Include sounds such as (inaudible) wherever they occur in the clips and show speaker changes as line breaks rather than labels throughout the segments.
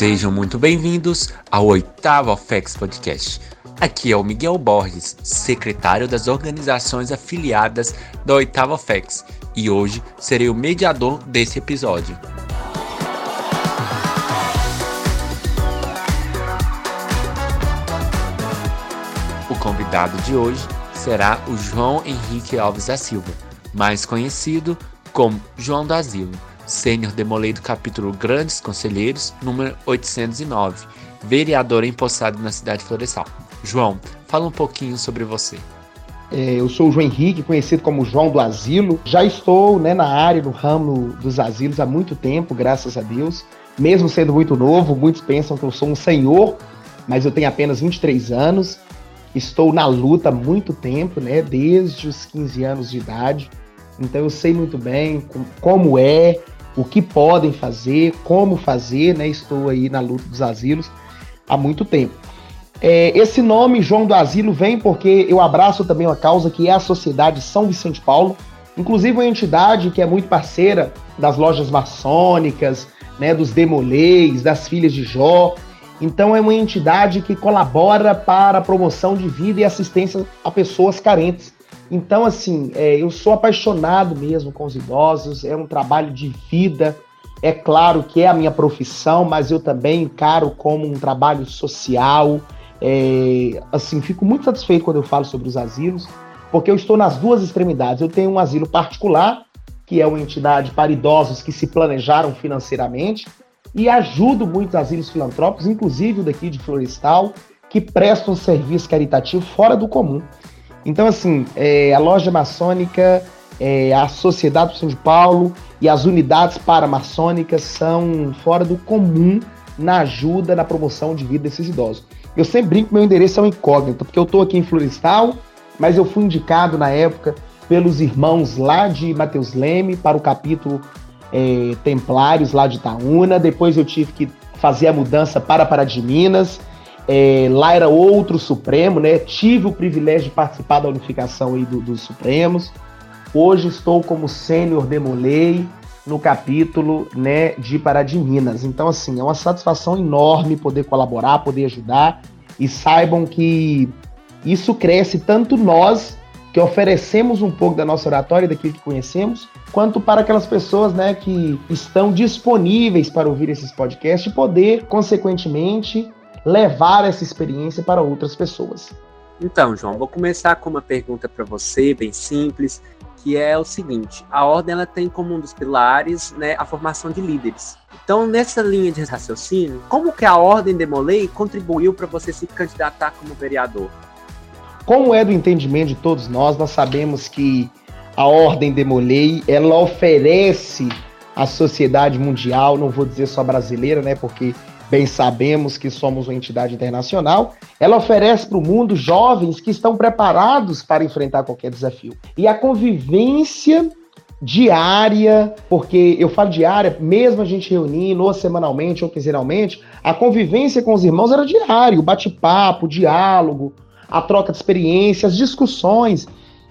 Sejam muito bem-vindos ao oitavo FEX Podcast. Aqui é o Miguel Borges, secretário das organizações afiliadas da oitava FEX, e hoje serei o mediador desse episódio. O convidado de hoje será o João Henrique Alves da Silva, mais conhecido como João do Asilo sênior demolei do capítulo Grandes Conselheiros, número 809, vereador empossado na cidade florestal. João, fala um pouquinho sobre você.
É, eu sou o João Henrique, conhecido como João do Asilo. Já estou né, na área, no ramo dos asilos há muito tempo, graças a Deus. Mesmo sendo muito novo, muitos pensam que eu sou um senhor, mas eu tenho apenas 23 anos. Estou na luta há muito tempo, né, desde os 15 anos de idade. Então eu sei muito bem como é, o que podem fazer, como fazer, né? Estou aí na luta dos asilos há muito tempo. É, esse nome, João do Asilo, vem porque eu abraço também uma causa que é a Sociedade São Vicente Paulo, inclusive uma entidade que é muito parceira das lojas maçônicas, né, dos demolês, das filhas de Jó. Então é uma entidade que colabora para a promoção de vida e assistência a pessoas carentes. Então, assim, é, eu sou apaixonado mesmo com os idosos, é um trabalho de vida. É claro que é a minha profissão, mas eu também encaro como um trabalho social. É, assim, fico muito satisfeito quando eu falo sobre os asilos, porque eu estou nas duas extremidades. Eu tenho um asilo particular, que é uma entidade para idosos que se planejaram financeiramente, e ajudo muitos asilos filantrópicos, inclusive o daqui de Florestal, que prestam serviço caritativo fora do comum. Então, assim, é, a loja maçônica, é, a Sociedade de São Paulo e as unidades paramaçônicas são fora do comum na ajuda, na promoção de vida desses idosos. Eu sempre brinco que meu endereço é um incógnito, porque eu estou aqui em Florestal, mas eu fui indicado na época pelos irmãos lá de Mateus Leme para o capítulo é, Templários lá de Itaúna. Depois eu tive que fazer a mudança para Pará de Minas. É, lá era outro Supremo, né? Tive o privilégio de participar da unificação aí do, dos Supremos. Hoje estou como sênior demolei no capítulo né, de Pará de Minas. Então, assim, é uma satisfação enorme poder colaborar, poder ajudar. E saibam que isso cresce tanto nós que oferecemos um pouco da nossa oratória, daquilo que conhecemos, quanto para aquelas pessoas né, que estão disponíveis para ouvir esses podcasts e poder, consequentemente, levar essa experiência para outras pessoas.
Então, João, vou começar com uma pergunta para você, bem simples, que é o seguinte: a ordem ela tem como um dos pilares né, a formação de líderes. Então, nessa linha de raciocínio, como que a ordem Demolei contribuiu para você se candidatar como vereador?
Como é do entendimento de todos nós, nós sabemos que a ordem Demolei ela oferece à sociedade mundial, não vou dizer só brasileira, né, porque bem sabemos que somos uma entidade internacional, ela oferece para o mundo jovens que estão preparados para enfrentar qualquer desafio. E a convivência diária, porque eu falo diária, mesmo a gente reunindo ou semanalmente ou quinzenalmente, a convivência com os irmãos era diário, o bate-papo, o diálogo, a troca de experiências, discussões.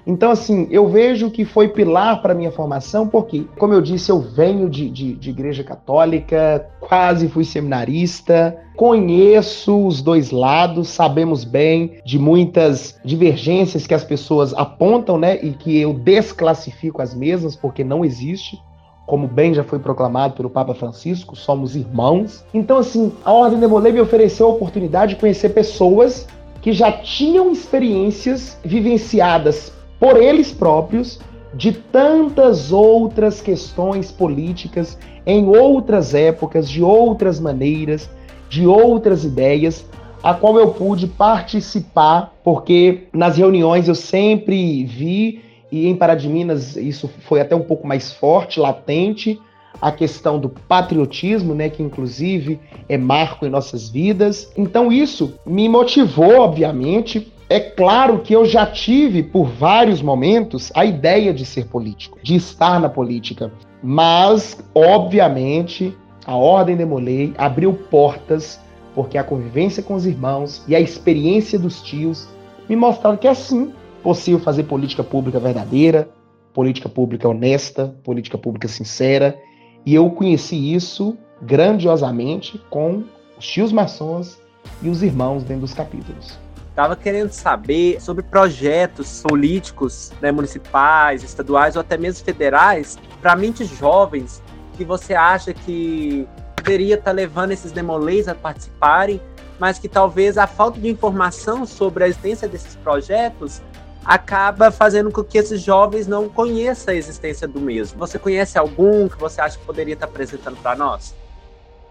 Então, assim, eu vejo que foi pilar para minha formação, porque, como eu disse, eu venho de, de, de, igreja católica, quase fui seminarista, conheço os dois lados, sabemos bem de muitas divergências que as pessoas apontam, né, e que eu desclassifico as mesmas, porque não existe. Como bem já foi proclamado pelo Papa Francisco, somos irmãos. Então, assim, a Ordem de Molay me ofereceu a oportunidade de conhecer pessoas que já tinham experiências vivenciadas por eles próprios de tantas outras questões políticas em outras épocas, de outras maneiras, de outras ideias, a qual eu pude participar, porque nas reuniões eu sempre vi, e em Pará de Minas isso foi até um pouco mais forte, latente, a questão do patriotismo, né, que inclusive é marco em nossas vidas. Então isso me motivou, obviamente, é claro que eu já tive, por vários momentos, a ideia de ser político, de estar na política. Mas, obviamente, a Ordem Demolei abriu portas, porque a convivência com os irmãos e a experiência dos tios me mostraram que é sim possível fazer política pública verdadeira, política pública honesta, política pública sincera. E eu conheci isso grandiosamente com os tios maçons e os irmãos dentro dos capítulos.
Estava querendo saber sobre projetos políticos né, municipais, estaduais ou até mesmo federais para mentes jovens que você acha que poderia estar tá levando esses demolês a participarem, mas que talvez a falta de informação sobre a existência desses projetos acaba fazendo com que esses jovens não conheçam a existência do mesmo. Você conhece algum que você acha que poderia estar tá apresentando para nós?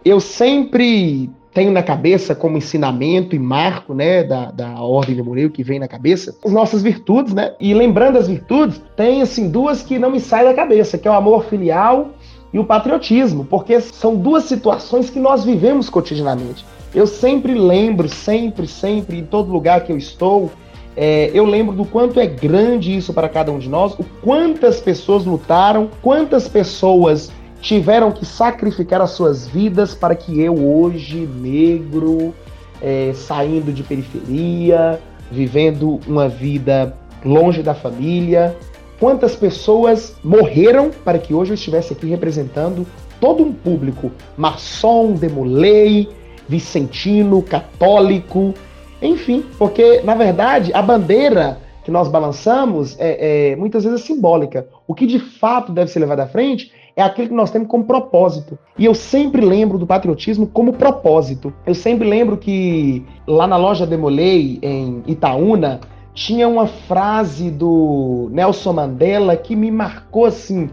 Eu sempre tenho na cabeça como ensinamento e marco, né, da, da ordem de Murilo que vem na cabeça, as nossas virtudes, né? E lembrando as virtudes, tem assim duas que não me saem da cabeça, que é o amor filial e o patriotismo, porque são duas situações que nós vivemos cotidianamente. Eu sempre lembro, sempre, sempre, em todo lugar que eu estou, é, eu lembro do quanto é grande isso para cada um de nós, o quantas pessoas lutaram, quantas pessoas tiveram que sacrificar as suas vidas para que eu, hoje, negro, é, saindo de periferia, vivendo uma vida longe da família, quantas pessoas morreram para que hoje eu estivesse aqui representando todo um público maçom, demolei, vicentino, católico, enfim, porque na verdade a bandeira que nós balançamos é, é muitas vezes simbólica. O que de fato deve ser levado à frente é aquilo que nós temos como propósito. E eu sempre lembro do patriotismo como propósito. Eu sempre lembro que lá na loja Demolei, em Itaúna, tinha uma frase do Nelson Mandela que me marcou assim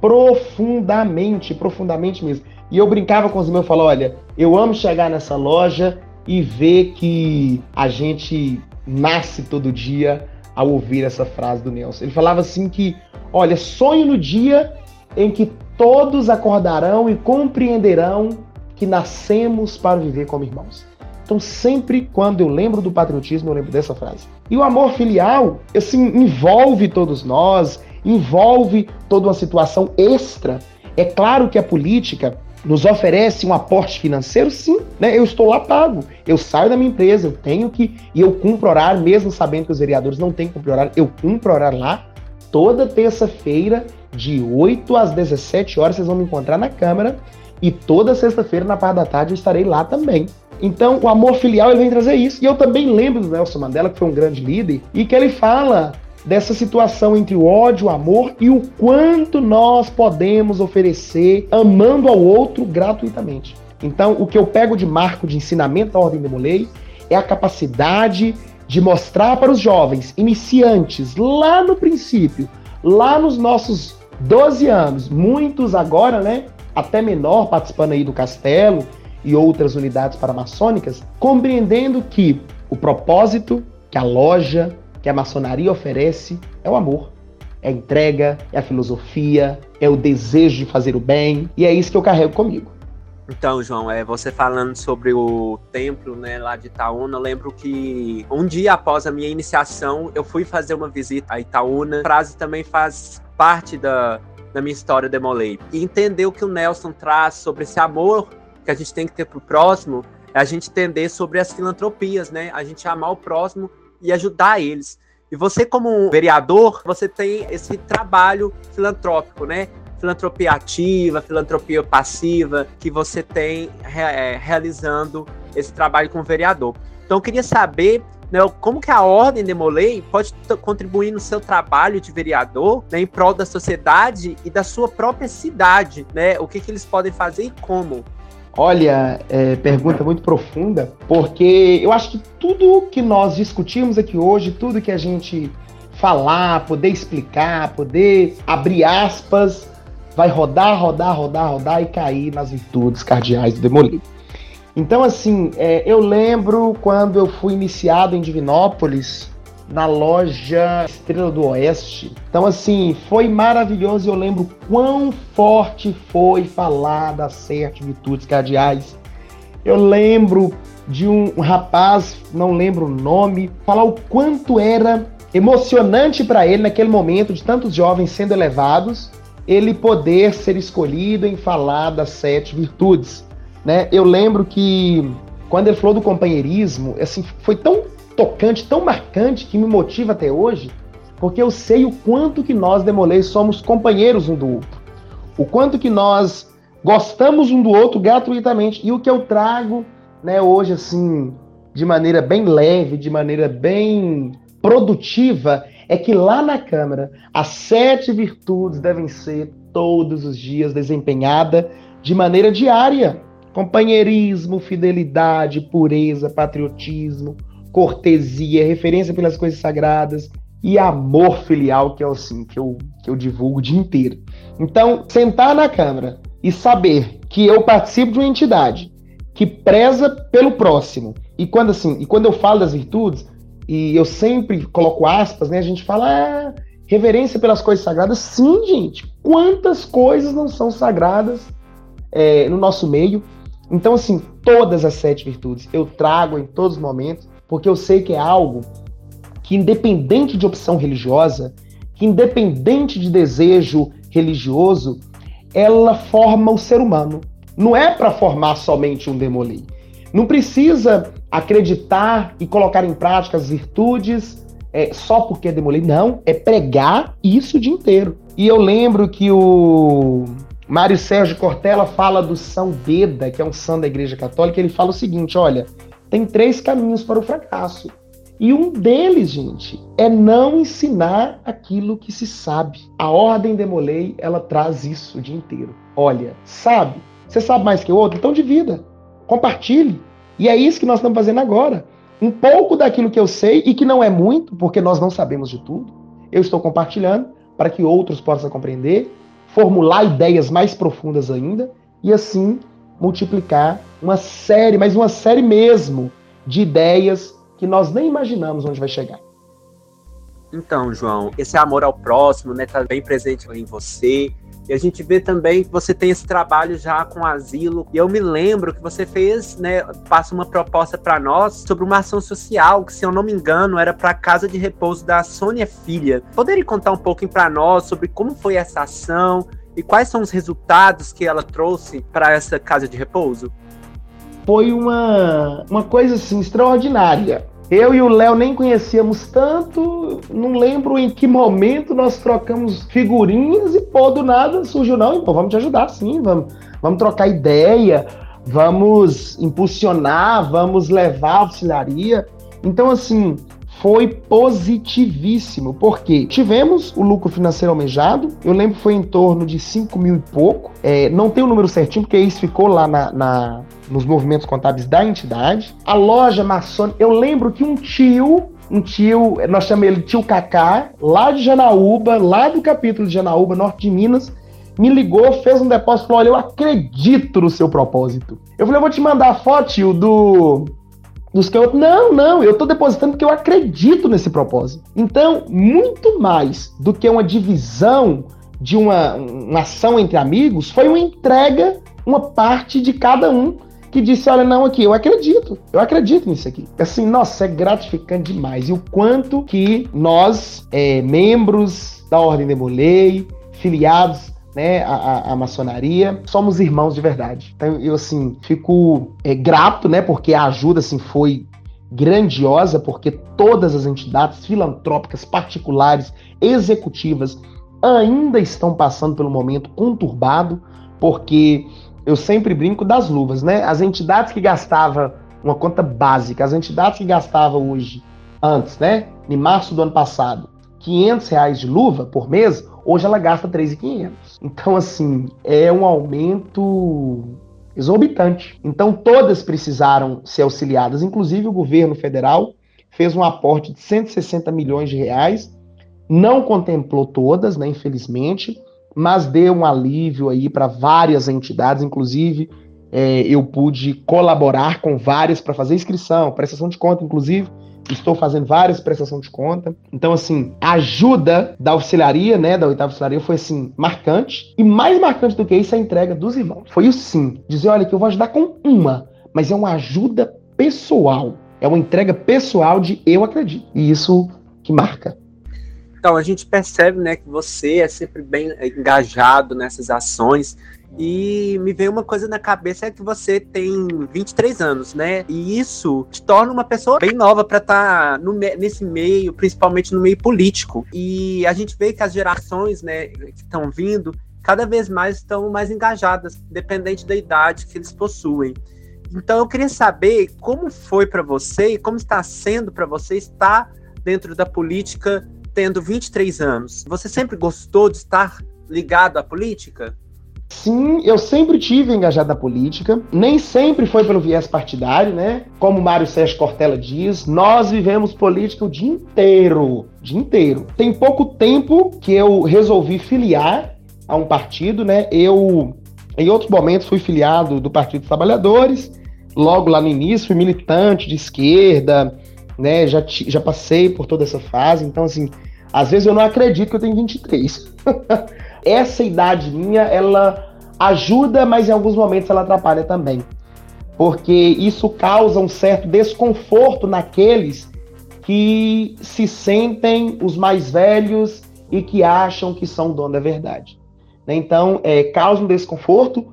profundamente, profundamente mesmo. E eu brincava com os meus, falava, olha, eu amo chegar nessa loja e ver que a gente nasce todo dia ao ouvir essa frase do Nelson. Ele falava assim que, olha, sonho no dia em que todos acordarão e compreenderão que nascemos para viver como irmãos. Então, sempre quando eu lembro do patriotismo, eu lembro dessa frase. E o amor filial, assim, envolve todos nós, envolve toda uma situação extra. É claro que a política nos oferece um aporte financeiro, sim, né? Eu estou lá pago, eu saio da minha empresa, eu tenho que e eu cumpro horário, mesmo sabendo que os vereadores não têm que cumprir horário, eu cumpro horário lá. Toda terça-feira de 8 às 17 horas, vocês vão me encontrar na Câmara. E toda sexta-feira, na parte da tarde, eu estarei lá também. Então, o amor filial ele vem trazer isso. E eu também lembro do Nelson Mandela, que foi um grande líder, e que ele fala dessa situação entre o ódio, o amor e o quanto nós podemos oferecer amando ao outro gratuitamente. Então, o que eu pego de marco de ensinamento da Ordem de Molei é a capacidade de mostrar para os jovens iniciantes, lá no princípio, lá nos nossos 12 anos, muitos agora, né, até menor, participando aí do Castelo e outras unidades paramaçônicas, compreendendo que o propósito que a loja, que a maçonaria oferece é o amor, é a entrega, é a filosofia, é o desejo de fazer o bem, e é isso que eu carrego comigo.
Então, João, é você falando sobre o templo, né, lá de Itaúna, eu lembro que um dia após a minha iniciação, eu fui fazer uma visita a Itaúna. A frase também faz parte da, da minha história Demolei. E entender o que o Nelson traz sobre esse amor que a gente tem que ter pro próximo, é a gente entender sobre as filantropias, né? A gente amar o próximo e ajudar eles. E você, como vereador, você tem esse trabalho filantrópico, né? Filantropia ativa, filantropia passiva, que você tem é, realizando esse trabalho com o vereador. Então, eu queria saber né, como que a Ordem Demolei pode contribuir no seu trabalho de vereador né, em prol da sociedade e da sua própria cidade, né? O que, que eles podem fazer e como?
Olha, é, pergunta muito profunda, porque eu acho que tudo que nós discutimos aqui hoje, tudo que a gente falar, poder explicar, poder abrir aspas, vai rodar, rodar, rodar, rodar e cair nas virtudes cardeais do Demolei. Então, assim, é, eu lembro quando eu fui iniciado em Divinópolis, na loja Estrela do Oeste. Então, assim, foi maravilhoso e eu lembro quão forte foi falar das sete virtudes cardeais. Eu lembro de um rapaz, não lembro o nome, falar o quanto era emocionante para ele naquele momento de tantos jovens sendo elevados ele poder ser escolhido em falar das sete virtudes. Né? Eu lembro que quando ele falou do companheirismo, assim, foi tão tocante, tão marcante que me motiva até hoje, porque eu sei o quanto que nós demolei somos companheiros um do outro, o quanto que nós gostamos um do outro gratuitamente e o que eu trago né, hoje assim, de maneira bem leve, de maneira bem produtiva, é que lá na Câmara as sete virtudes devem ser todos os dias desempenhada de maneira diária. Companheirismo, fidelidade, pureza, patriotismo, cortesia, referência pelas coisas sagradas e amor filial, que é assim que eu, que eu divulgo o dia inteiro. Então, sentar na Câmara e saber que eu participo de uma entidade que preza pelo próximo. E quando assim, e quando eu falo das virtudes, e eu sempre coloco aspas, né? A gente fala ah, reverência pelas coisas sagradas. Sim, gente. Quantas coisas não são sagradas é, no nosso meio? Então, assim, todas as sete virtudes eu trago em todos os momentos, porque eu sei que é algo que, independente de opção religiosa, que independente de desejo religioso, ela forma o ser humano. Não é para formar somente um demolei. Não precisa acreditar e colocar em prática as virtudes é, só porque demolei. Não, é pregar isso o dia inteiro. E eu lembro que o Mário Sérgio Cortella fala do São Beda, que é um santo da Igreja Católica, ele fala o seguinte: olha, tem três caminhos para o fracasso. E um deles, gente, é não ensinar aquilo que se sabe. A ordem demolei, ela traz isso o dia inteiro. Olha, sabe? Você sabe mais que o outro? Então divida. Compartilhe. E é isso que nós estamos fazendo agora. Um pouco daquilo que eu sei, e que não é muito, porque nós não sabemos de tudo, eu estou compartilhando para que outros possam compreender, formular ideias mais profundas ainda, e assim multiplicar uma série, mas uma série mesmo, de ideias que nós nem imaginamos onde vai chegar.
Então, João, esse amor ao próximo, né, tá bem presente em você. E a gente vê também que você tem esse trabalho já com asilo. E eu me lembro que você fez, né, passa uma proposta para nós sobre uma ação social, que se eu não me engano, era para a casa de repouso da Sônia Filha. Poderia contar um pouquinho para nós sobre como foi essa ação e quais são os resultados que ela trouxe para essa casa de repouso?
Foi uma, uma coisa assim extraordinária. Eu e o Léo nem conhecíamos tanto, não lembro em que momento nós trocamos figurinhas e pô, do nada surgiu, não, então vamos te ajudar sim, vamos, vamos trocar ideia, vamos impulsionar, vamos levar a auxiliaria. Então, assim, foi positivíssimo, porque tivemos o lucro financeiro almejado, eu lembro que foi em torno de 5 mil e pouco, é, não tem o número certinho, porque isso ficou lá na, na, nos movimentos contábeis da entidade. A loja maçônica, eu lembro que um tio um tio, nós chamamos ele tio Cacá, lá de Janaúba, lá do capítulo de Janaúba, norte de Minas, me ligou, fez um depósito, falou: Olha, eu acredito no seu propósito. Eu falei: Eu vou te mandar a foto, tio, do, dos que eu. Não, não, eu estou depositando porque eu acredito nesse propósito. Então, muito mais do que uma divisão de uma, uma ação entre amigos, foi uma entrega, uma parte de cada um que disse: Olha, não, aqui, eu acredito, eu acredito nisso aqui. Assim, nossa, é gratificante demais. E o quanto que nós, é, membros da Ordem de Molei, filiados né, a, a, maçonaria, somos irmãos de verdade. Então eu assim fico é, grato, né, porque a ajuda assim foi grandiosa, porque todas as entidades filantrópicas particulares, executivas ainda estão passando pelo momento conturbado, porque eu sempre brinco das luvas, né? As entidades que gastavam uma conta básica, as entidades que gastavam hoje, antes, né? Em março do ano passado, 500 reais de luva por mês, Hoje ela gasta 3.500. Então, assim, é um aumento exorbitante. Então, todas precisaram ser auxiliadas, inclusive o governo federal fez um aporte de 160 milhões de reais, não contemplou todas, né, infelizmente, mas deu um alívio aí para várias entidades, inclusive é, eu pude colaborar com várias para fazer inscrição, prestação de conta, inclusive estou fazendo várias prestações de conta. Então, assim, a ajuda da auxiliaria, né, da oitava auxiliaria, foi, assim, marcante. E mais marcante do que isso, a entrega dos irmãos. Foi o sim. Dizer, olha, que eu vou ajudar com uma, mas é uma ajuda pessoal. É uma entrega pessoal de eu acredito. E isso que marca.
Então, a gente percebe, né, que você é sempre bem engajado nessas ações e me veio uma coisa na cabeça é que você tem 23 anos, né? E isso te torna uma pessoa bem nova para estar tá nesse meio, principalmente no meio político. E a gente vê que as gerações, né, que estão vindo, cada vez mais estão mais engajadas, dependente da idade que eles possuem. Então eu queria saber como foi para você e como está sendo para você estar dentro da política tendo 23 anos. Você sempre gostou de estar ligado à política?
Sim, eu sempre tive engajado na política, nem sempre foi pelo viés partidário, né? Como Mário Sérgio Cortella diz, nós vivemos política o dia inteiro, dia inteiro. Tem pouco tempo que eu resolvi filiar a um partido, né? Eu, em outros momentos, fui filiado do Partido dos Trabalhadores, logo lá no início, fui militante de esquerda, né? Já, já passei por toda essa fase, então, assim, às vezes eu não acredito que eu tenho 23. (laughs) essa idade minha, ela ajuda, mas em alguns momentos ela atrapalha também. Porque isso causa um certo desconforto naqueles que se sentem os mais velhos e que acham que são dono da verdade. Né? Então, é, causa um desconforto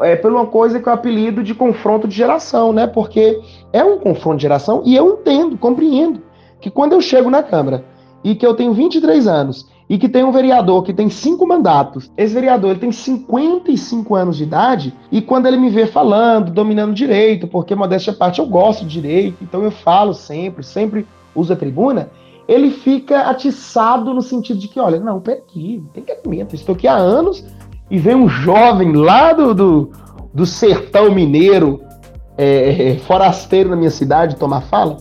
é, por uma coisa que eu apelido de confronto de geração, né? Porque é um confronto de geração e eu entendo, compreendo que quando eu chego na Câmara e que eu tenho 23 anos e que tem um vereador que tem cinco mandatos. Esse vereador ele tem 55 anos de idade e quando ele me vê falando, dominando direito, porque modéstia à parte eu gosto de direito, então eu falo sempre, sempre uso a tribuna, ele fica atiçado no sentido de que, olha, não, peraí, tem que argumento, estou aqui há anos e vem um jovem lá do, do, do sertão mineiro, é, forasteiro na minha cidade, tomar fala.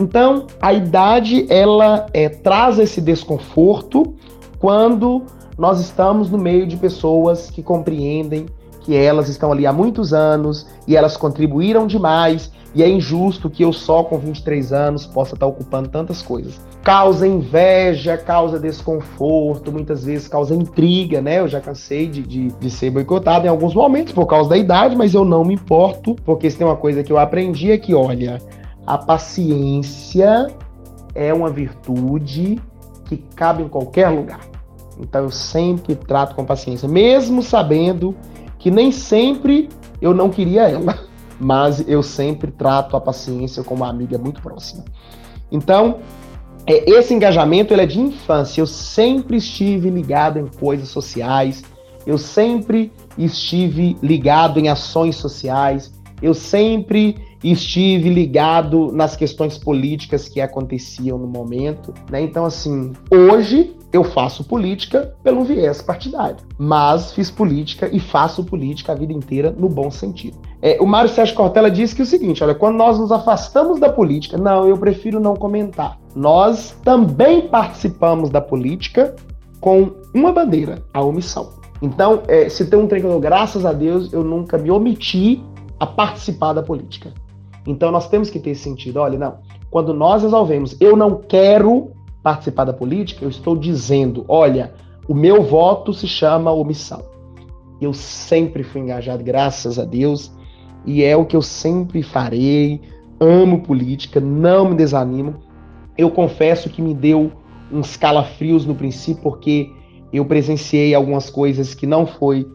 Então, a idade, ela é, traz esse desconforto, quando nós estamos no meio de pessoas que compreendem que elas estão ali há muitos anos e elas contribuíram demais e é injusto que eu só com 23 anos possa estar ocupando tantas coisas. Causa inveja, causa desconforto, muitas vezes causa intriga, né? Eu já cansei de, de, de, ser boicotado em alguns momentos por causa da idade, mas eu não me importo, porque se tem uma coisa que eu aprendi é que, olha, a paciência é uma virtude que cabe em qualquer lugar. Então eu sempre trato com paciência, mesmo sabendo que nem sempre eu não queria ela, (laughs) mas eu sempre trato a paciência como uma amiga muito próxima. Então, é, esse engajamento ele é de infância. Eu sempre estive ligado em coisas sociais, eu sempre estive ligado em ações sociais, eu sempre estive ligado nas questões políticas que aconteciam no momento, né? Então, assim, hoje eu faço política pelo viés partidário, mas fiz política e faço política a vida inteira no bom sentido. É, o Mário Sérgio Cortella disse que é o seguinte: olha, quando nós nos afastamos da política, não, eu prefiro não comentar. Nós também participamos da política com uma bandeira, a omissão. Então, é, se tem um trem graças a Deus, eu nunca me omiti a participar da política. Então, nós temos que ter esse sentido. Olha, não, quando nós resolvemos, eu não quero participar da política, eu estou dizendo, olha, o meu voto se chama omissão. Eu sempre fui engajado, graças a Deus, e é o que eu sempre farei. Amo política, não me desanimo. Eu confesso que me deu uns calafrios no princípio, porque eu presenciei algumas coisas que não foi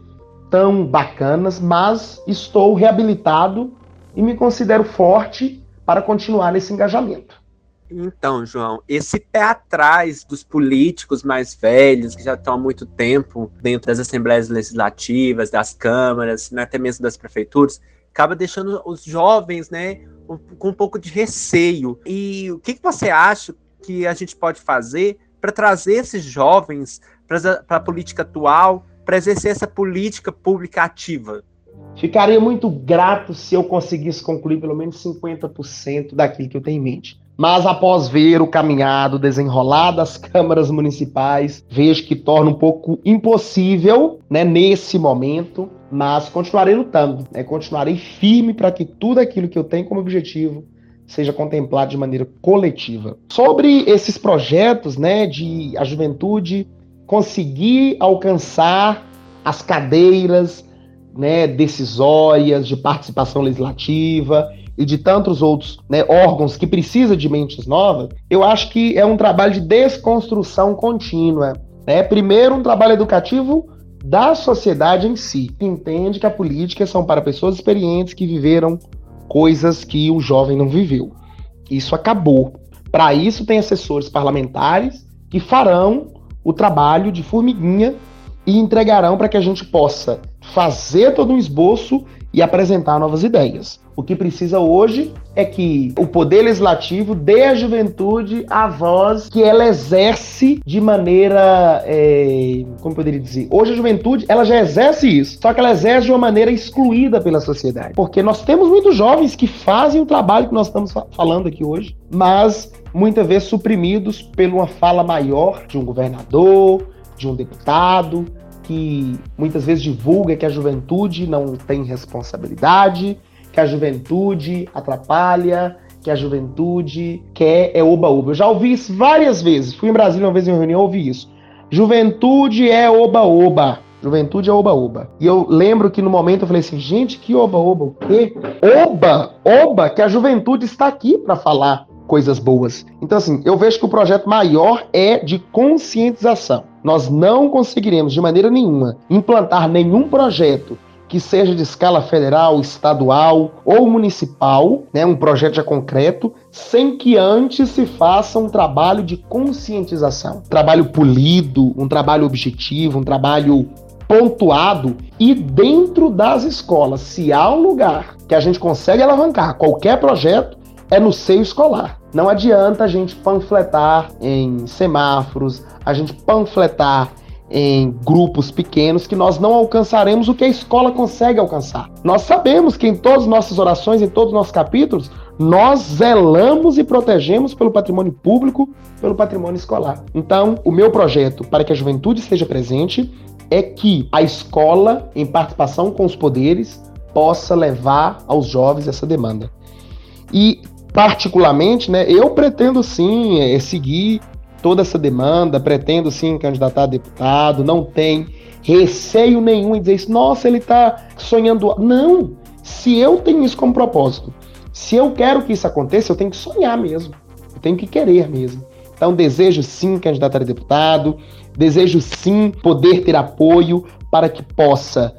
tão bacanas, mas estou reabilitado e me considero forte para continuar nesse engajamento.
Então, João, esse pé atrás dos políticos mais velhos, que já estão há muito tempo dentro das assembleias legislativas, das câmaras, né, até mesmo das prefeituras, acaba deixando os jovens né, com um pouco de receio. E o que, que você acha que a gente pode fazer para trazer esses jovens para a política atual, para exercer essa política pública ativa?
Ficaria muito grato se eu conseguisse concluir pelo menos 50% daquilo que eu tenho em mente. Mas após ver o caminhado desenrolar das câmaras municipais, vejo que torna um pouco impossível, né, nesse momento, mas continuarei lutando, né, continuarei firme para que tudo aquilo que eu tenho como objetivo seja contemplado de maneira coletiva. Sobre esses projetos, né, de a juventude conseguir alcançar as cadeiras, né, decisórias de participação legislativa e de tantos outros né, órgãos que precisam de mentes novas, eu acho que é um trabalho de desconstrução contínua. Né? Primeiro, um trabalho educativo da sociedade em si, que entende que a política são para pessoas experientes que viveram coisas que o jovem não viveu. Isso acabou. Para isso, tem assessores parlamentares que farão o trabalho de formiguinha e entregarão para que a gente possa fazer todo um esboço e apresentar novas ideias. O que precisa hoje é que o poder legislativo dê à juventude a voz que ela exerce de maneira, é, como poderia dizer, hoje a juventude ela já exerce isso, só que ela exerce de uma maneira excluída pela sociedade, porque nós temos muitos jovens que fazem o trabalho que nós estamos falando aqui hoje, mas muitas vezes suprimidos por uma fala maior de um governador, de um deputado, que muitas vezes divulga que a juventude não tem responsabilidade, que a juventude atrapalha, que a juventude quer é oba-oba. Eu já ouvi isso várias vezes. Fui em Brasília uma vez em uma reunião, ouvi isso. Juventude é oba-oba. Juventude é oba-oba. E eu lembro que no momento eu falei assim, gente, que oba-oba? O quê? Oba! Oba! Que a juventude está aqui para falar coisas boas. Então, assim, eu vejo que o projeto maior é de conscientização. Nós não conseguiremos, de maneira nenhuma, implantar nenhum projeto que seja de escala federal, estadual ou municipal, né, um projeto já concreto, sem que antes se faça um trabalho de conscientização, um trabalho polido, um trabalho objetivo, um trabalho pontuado e dentro das escolas, se há um lugar que a gente consegue alavancar qualquer projeto, é no seio escolar. Não adianta a gente panfletar em semáforos, a gente panfletar em grupos pequenos que nós não alcançaremos o que a escola consegue alcançar. Nós sabemos que em todas as nossas orações, em todos os nossos capítulos, nós zelamos e protegemos pelo patrimônio público, pelo patrimônio escolar. Então, o meu projeto para que a juventude esteja presente é que a escola, em participação com os poderes, possa levar aos jovens essa demanda. E particularmente, né, eu pretendo sim é, seguir toda essa demanda, pretendo sim candidatar a deputado, não tem receio nenhum em dizer isso, nossa, ele está sonhando. Não! Se eu tenho isso como propósito, se eu quero que isso aconteça, eu tenho que sonhar mesmo, eu tenho que querer mesmo. Então, desejo sim candidatar a deputado, desejo sim poder ter apoio para que possa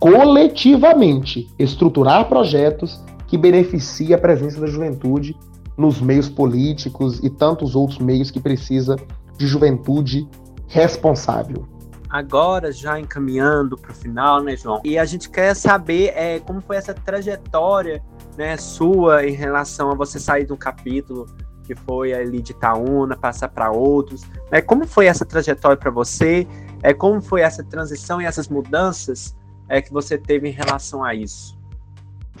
coletivamente estruturar projetos que beneficie a presença da juventude nos meios políticos e tantos outros meios que precisa de juventude responsável.
Agora, já encaminhando para o final, né, João? E a gente quer saber é, como foi essa trajetória né, sua em relação a você sair de um capítulo que foi ali de Itaúna, passar para outros. Né? Como foi essa trajetória para você? É, como foi essa transição e essas mudanças é, que você teve em relação a isso?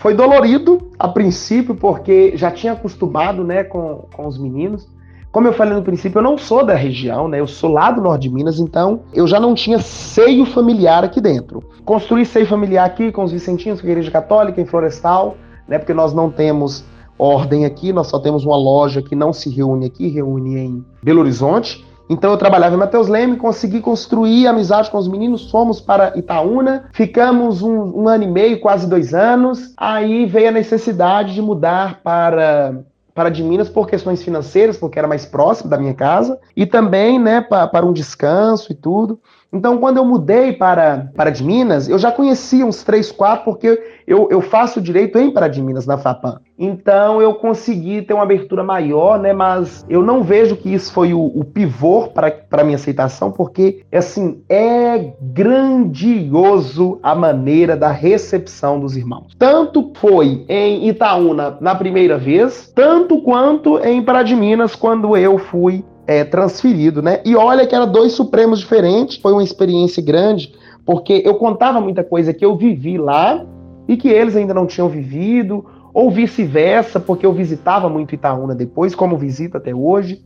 Foi dolorido a princípio, porque já tinha acostumado né, com, com os meninos. Como eu falei no princípio, eu não sou da região, né? Eu sou lá do norte de Minas, então eu já não tinha seio familiar aqui dentro. Construí seio familiar aqui com os Vicentinos, com a Igreja Católica, em Florestal, né? Porque nós não temos ordem aqui, nós só temos uma loja que não se reúne aqui, reúne em Belo Horizonte. Então eu trabalhava em Mateus Leme, consegui construir amizade com os meninos, fomos para Itaúna, ficamos um, um ano e meio, quase dois anos. Aí veio a necessidade de mudar para para de Minas por questões financeiras, porque era mais próximo da minha casa, e também, né, para, um descanso e tudo. Então, quando eu mudei para, para de Minas, eu já conhecia uns três, quatro, porque eu, eu faço direito em Para de Minas, na FAPAM. Então, eu consegui ter uma abertura maior, né? Mas eu não vejo que isso foi o, o pivô para a minha aceitação, porque, assim, é grandioso a maneira da recepção dos irmãos. Tanto foi em Itaúna na primeira vez, tanto quanto em Para de Minas, quando eu fui é, transferido, né? E olha que era dois Supremos diferentes, foi uma experiência grande, porque eu contava muita coisa que eu vivi lá e que eles ainda não tinham vivido, ou vice-versa, porque eu visitava muito Itaúna depois, como visito até hoje.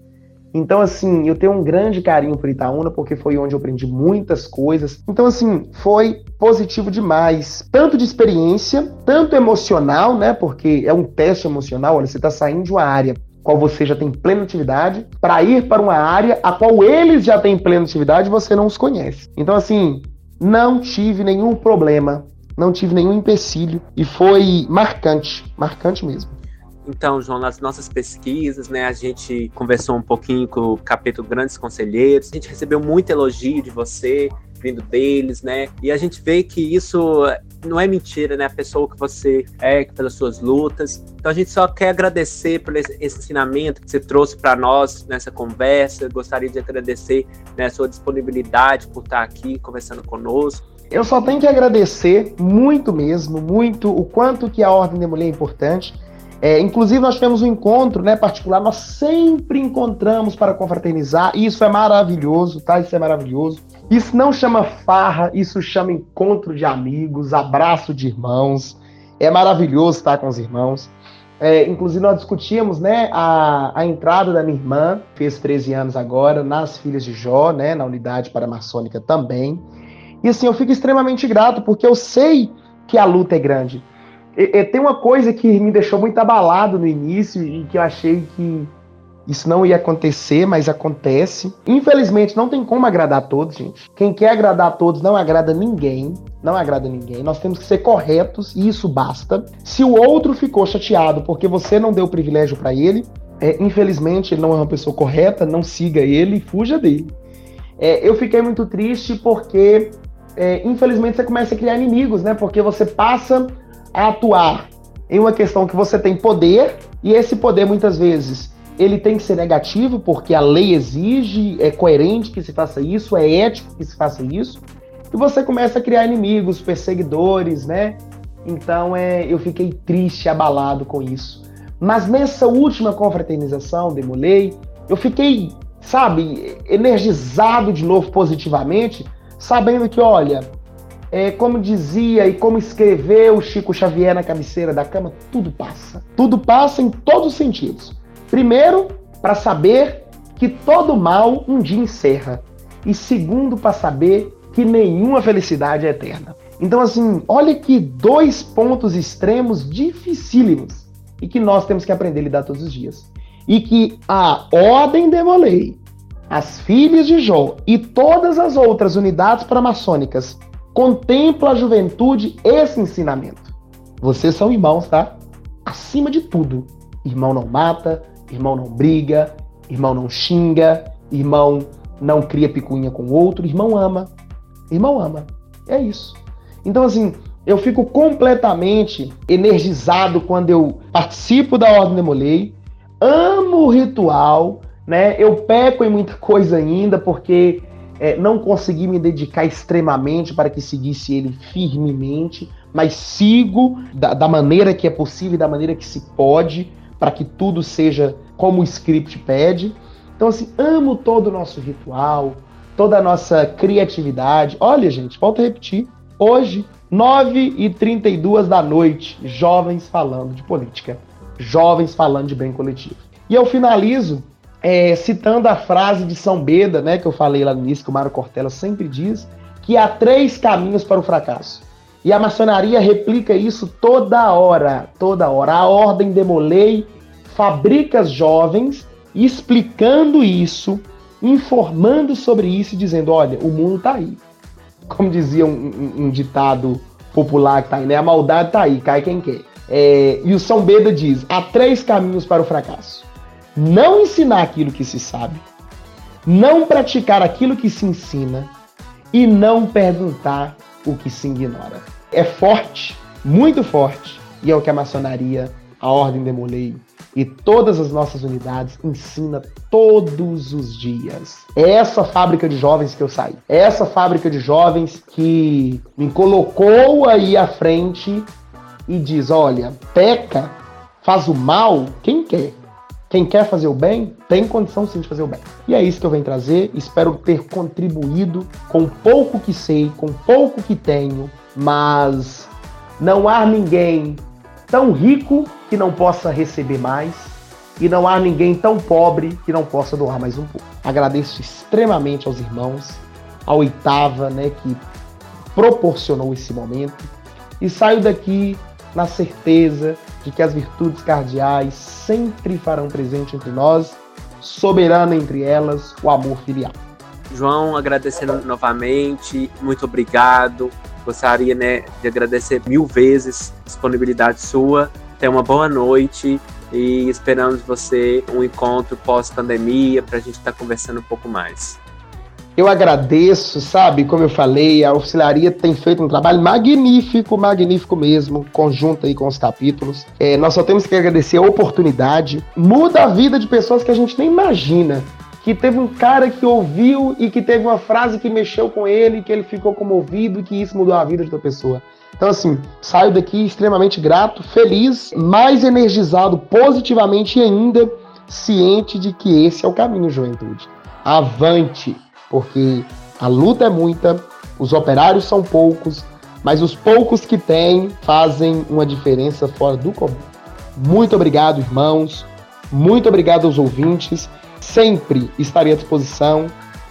Então, assim, eu tenho um grande carinho por Itaúna, porque foi onde eu aprendi muitas coisas. Então, assim, foi positivo demais. Tanto de experiência, tanto emocional, né? Porque é um teste emocional. Olha, você está saindo de uma área qual você já tem plena atividade, para ir para uma área a qual eles já têm plena atividade e você não os conhece. Então, assim, não tive nenhum problema, não tive nenhum empecilho e foi marcante, marcante mesmo.
Então, João, nas nossas pesquisas, né, a gente conversou um pouquinho com o capítulo Grandes Conselheiros, a gente recebeu muito elogio de você, vindo deles, né? E a gente vê que isso não é mentira, né? A pessoa que você é, pelas suas lutas. Então a gente só quer agradecer por esse, ensinamento que você trouxe para nós nessa conversa. Gostaria de agradecer né, a sua disponibilidade por estar aqui conversando conosco.
Eu só tenho que agradecer muito mesmo, muito, o quanto que a Ordem da Mulher é importante. É, inclusive, nós tivemos um encontro né, particular, nós sempre encontramos para confraternizar, e isso é maravilhoso, tá? Isso é maravilhoso. Isso não chama farra, isso chama encontro de amigos, abraço de irmãos. É maravilhoso estar com os irmãos. É, inclusive, nós discutíamos né, a, a entrada da minha irmã, fez 13 anos agora, nas Filhas de Jó, né, na unidade paramaçônica também. E assim, eu fico extremamente grato, porque eu sei que a luta é grande. E, e, tem uma coisa que me deixou muito abalado no início e que eu achei que isso não ia acontecer, mas acontece. Infelizmente, não tem como agradar a todos, gente. Quem quer agradar a todos não agrada ninguém. Não agrada ninguém. Nós temos que ser corretos e isso basta. Se o outro ficou chateado porque você não deu privilégio para ele, é, infelizmente ele não é uma pessoa correta, não siga ele, fuja dele. É, eu fiquei muito triste porque, é, infelizmente, você começa a criar inimigos, né? Porque você passa a atuar em uma questão que você tem poder e esse poder muitas vezes ele tem que ser negativo, porque a lei exige, é coerente que se faça isso, é ético que se faça isso, e você começa a criar inimigos, perseguidores, né? Então é, eu fiquei triste, abalado com isso. Mas nessa última confraternização, Demolei, eu fiquei, sabe, energizado de novo positivamente, sabendo que, olha, é, como dizia e como escreveu Chico Xavier na cabeceira da cama, tudo passa. Tudo passa em todos os sentidos. Primeiro, para saber que todo mal um dia encerra. E segundo, para saber que nenhuma felicidade é eterna. Então, assim, olha que dois pontos extremos dificílimos e que nós temos que aprender a lidar todos os dias. E que a Ordem Demolei, as Filhas de Jó e todas as outras unidades paramaçônicas contemplam a juventude esse ensinamento. Vocês são irmãos, tá? Acima de tudo, irmão não mata, Irmão não briga, irmão não xinga, irmão não cria picuinha com outro, irmão ama. Irmão ama. É isso. Então, assim, eu fico completamente energizado quando eu participo da Ordem Demolei, amo o ritual, né? Eu peco em muita coisa ainda, porque é, não consegui me dedicar extremamente para que seguisse ele firmemente, mas sigo da, da maneira que é possível, da maneira que se pode, para que tudo seja como o script pede. Então, assim, amo todo o nosso ritual, toda a nossa criatividade. Olha, gente, volto a repetir. Hoje, 9h32 da noite, jovens falando de política. Jovens falando de bem coletivo. E eu finalizo é, citando a frase de São Beda, né, que eu falei lá no início, que o Mário Cortella sempre diz, que há três caminhos para o fracasso. E a maçonaria replica isso toda hora, toda hora. A ordem demolei, fabrica jovens explicando isso, informando sobre isso e dizendo: olha, o mundo tá aí. Como dizia um, um, um ditado popular que tá aí, né? A maldade tá aí, cai quem quer. É, e o São Beda diz: há três caminhos para o fracasso. Não ensinar aquilo que se sabe, não praticar aquilo que se ensina e não perguntar o que se ignora é forte, muito forte, e é o que a maçonaria, a Ordem Demolei e todas as nossas unidades ensina todos os dias. É essa fábrica de jovens que eu saí. É essa fábrica de jovens que me colocou aí à frente e diz: olha, peca, faz o mal, quem quer? Quem quer fazer o bem, tem condição sim de fazer o bem. E é isso que eu venho trazer. Espero ter contribuído com pouco que sei, com pouco que tenho, mas não há ninguém tão rico que não possa receber mais e não há ninguém tão pobre que não possa doar mais um pouco. Agradeço extremamente aos irmãos, a oitava, né, que proporcionou esse momento e saio daqui na certeza de que as virtudes cardeais sempre farão presente entre nós, soberana entre elas o amor filial.
João, agradecendo novamente, muito obrigado. Gostaria né, de agradecer mil vezes a disponibilidade sua. Tenha uma boa noite e esperamos você um encontro pós-pandemia para a gente estar tá conversando um pouco mais.
Eu agradeço, sabe? Como eu falei, a Auxiliaria tem feito um trabalho magnífico, magnífico mesmo, conjunto aí com os capítulos. É, nós só temos que agradecer a oportunidade. Muda a vida de pessoas que a gente nem imagina. Que teve um cara que ouviu e que teve uma frase que mexeu com ele, que ele ficou comovido e que isso mudou a vida de outra pessoa. Então, assim, saio daqui extremamente grato, feliz, mais energizado positivamente e ainda ciente de que esse é o caminho, juventude. Avante! porque a luta é muita, os operários são poucos, mas os poucos que têm fazem uma diferença fora do comum. Muito obrigado, irmãos. Muito obrigado aos ouvintes. Sempre estarei à disposição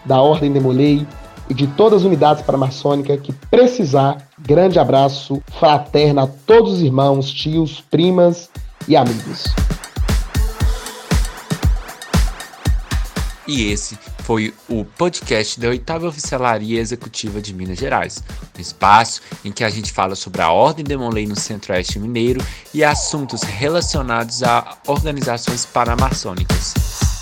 da Ordem Demolei e de todas as unidades paramaçônicas que precisar. Grande abraço fraterno a todos os irmãos, tios, primas e amigos.
E esse foi o podcast da oitava oficialaria executiva de Minas Gerais, um espaço em que a gente fala sobre a Ordem Demolei no Centro-Oeste Mineiro e assuntos relacionados a organizações paramaçônicas.